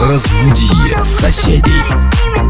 Разбуди соседей.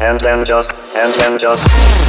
And then just, and then just.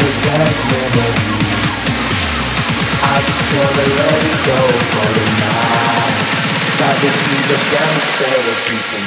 The best memories. I gonna let it go for tonight. That would be the dance therapy for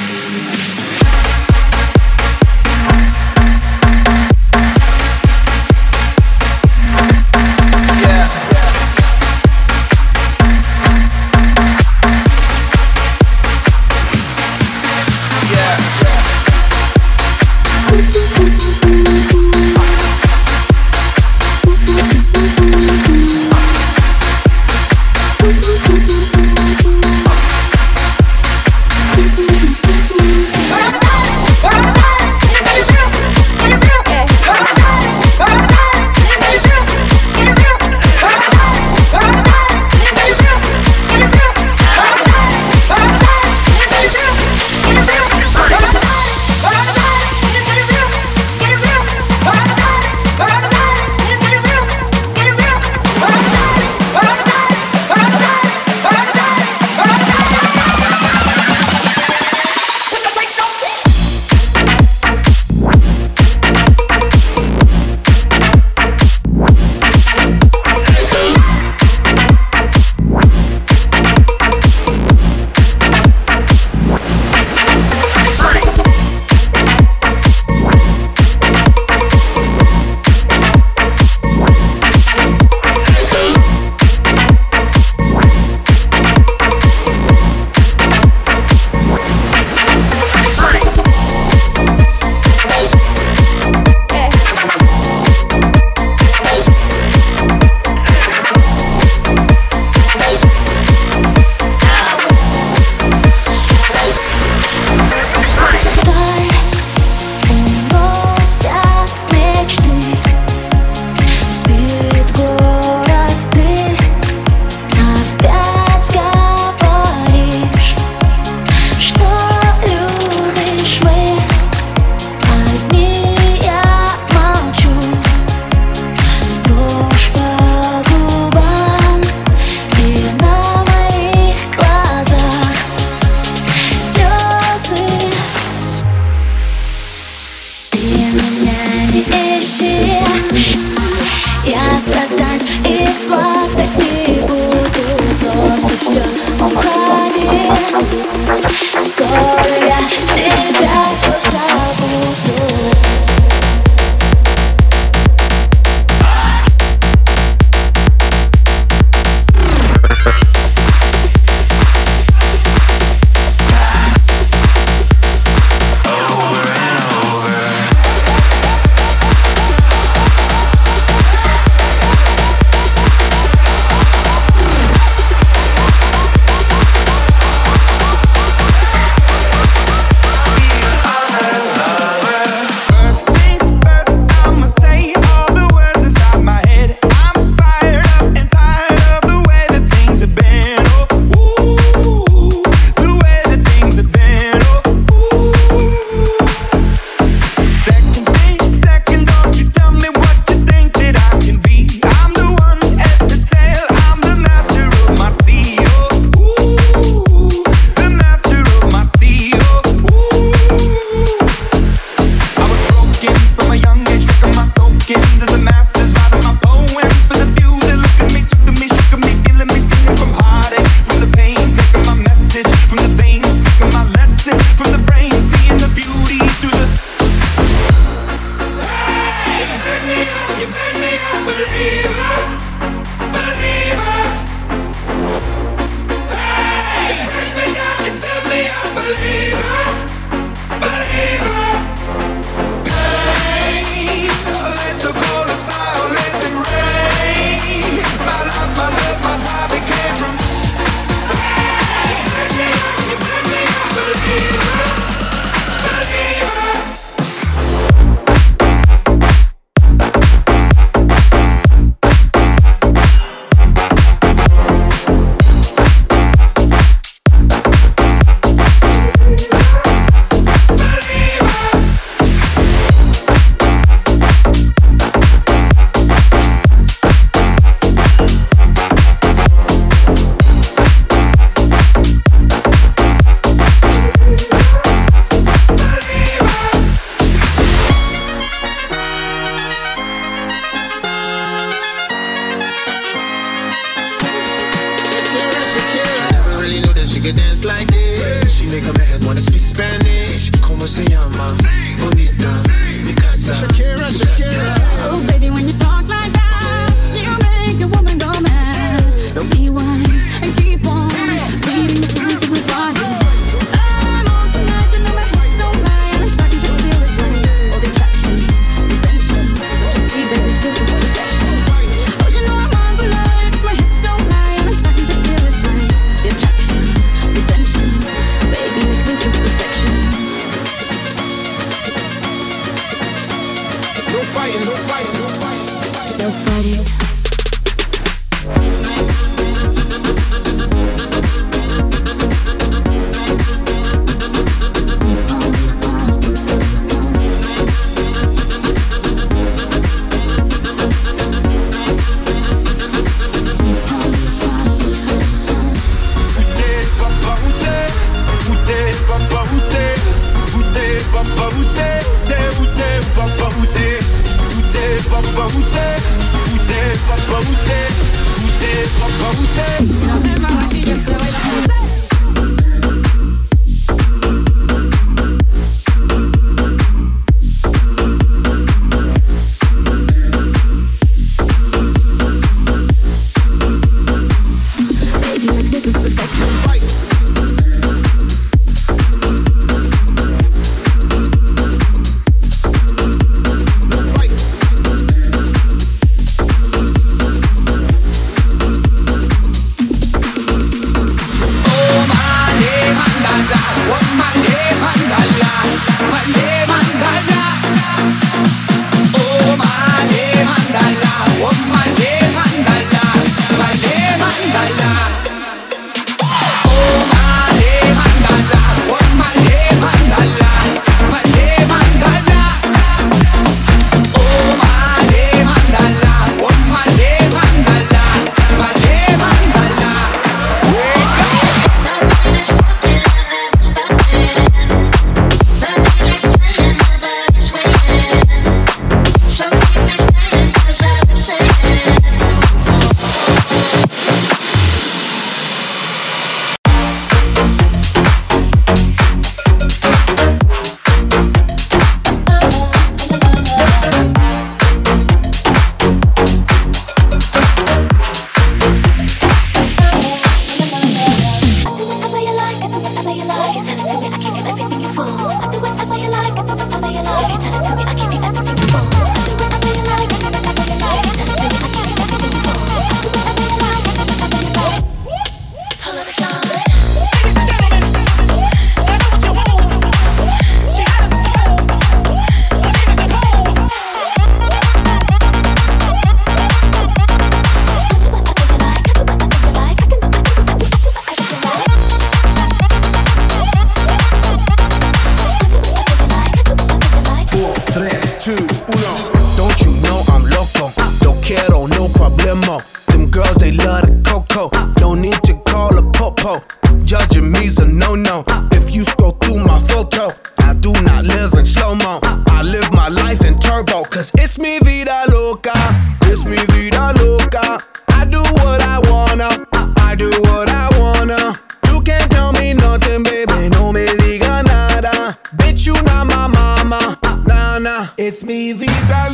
Marina. papa, où t'es Où t'es, papa, où t'es Où t'es, papa, où show, cause it's me, vida loca. It's me, vida loca. I do what I wanna, I, I do what I wanna. You can't tell me nothing, baby, no me diga nada. Bitch, you not my mama, nah, nah. It's me, vida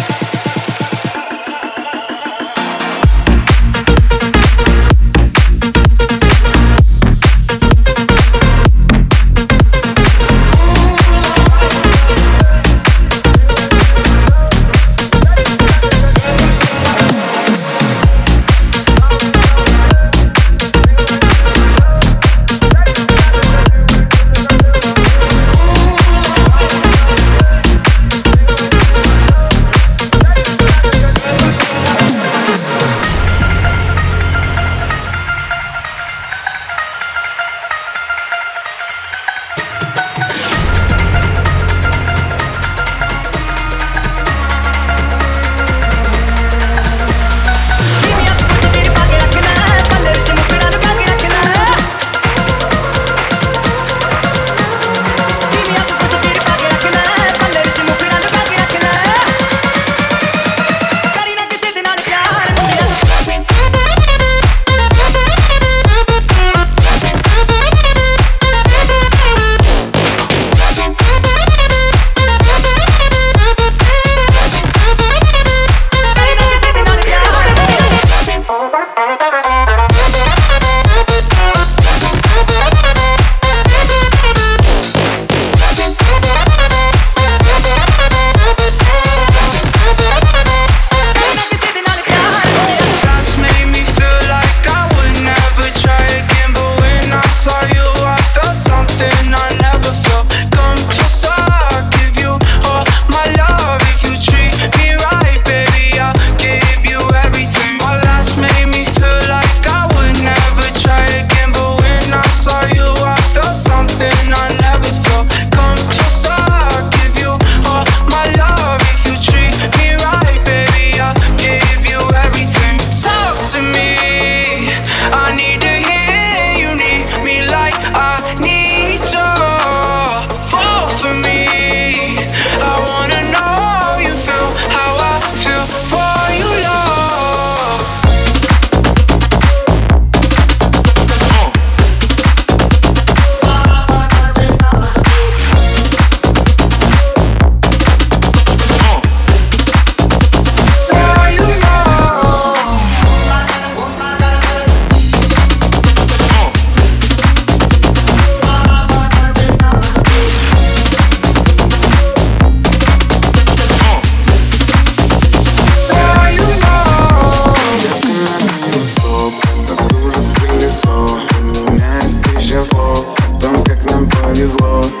повезло.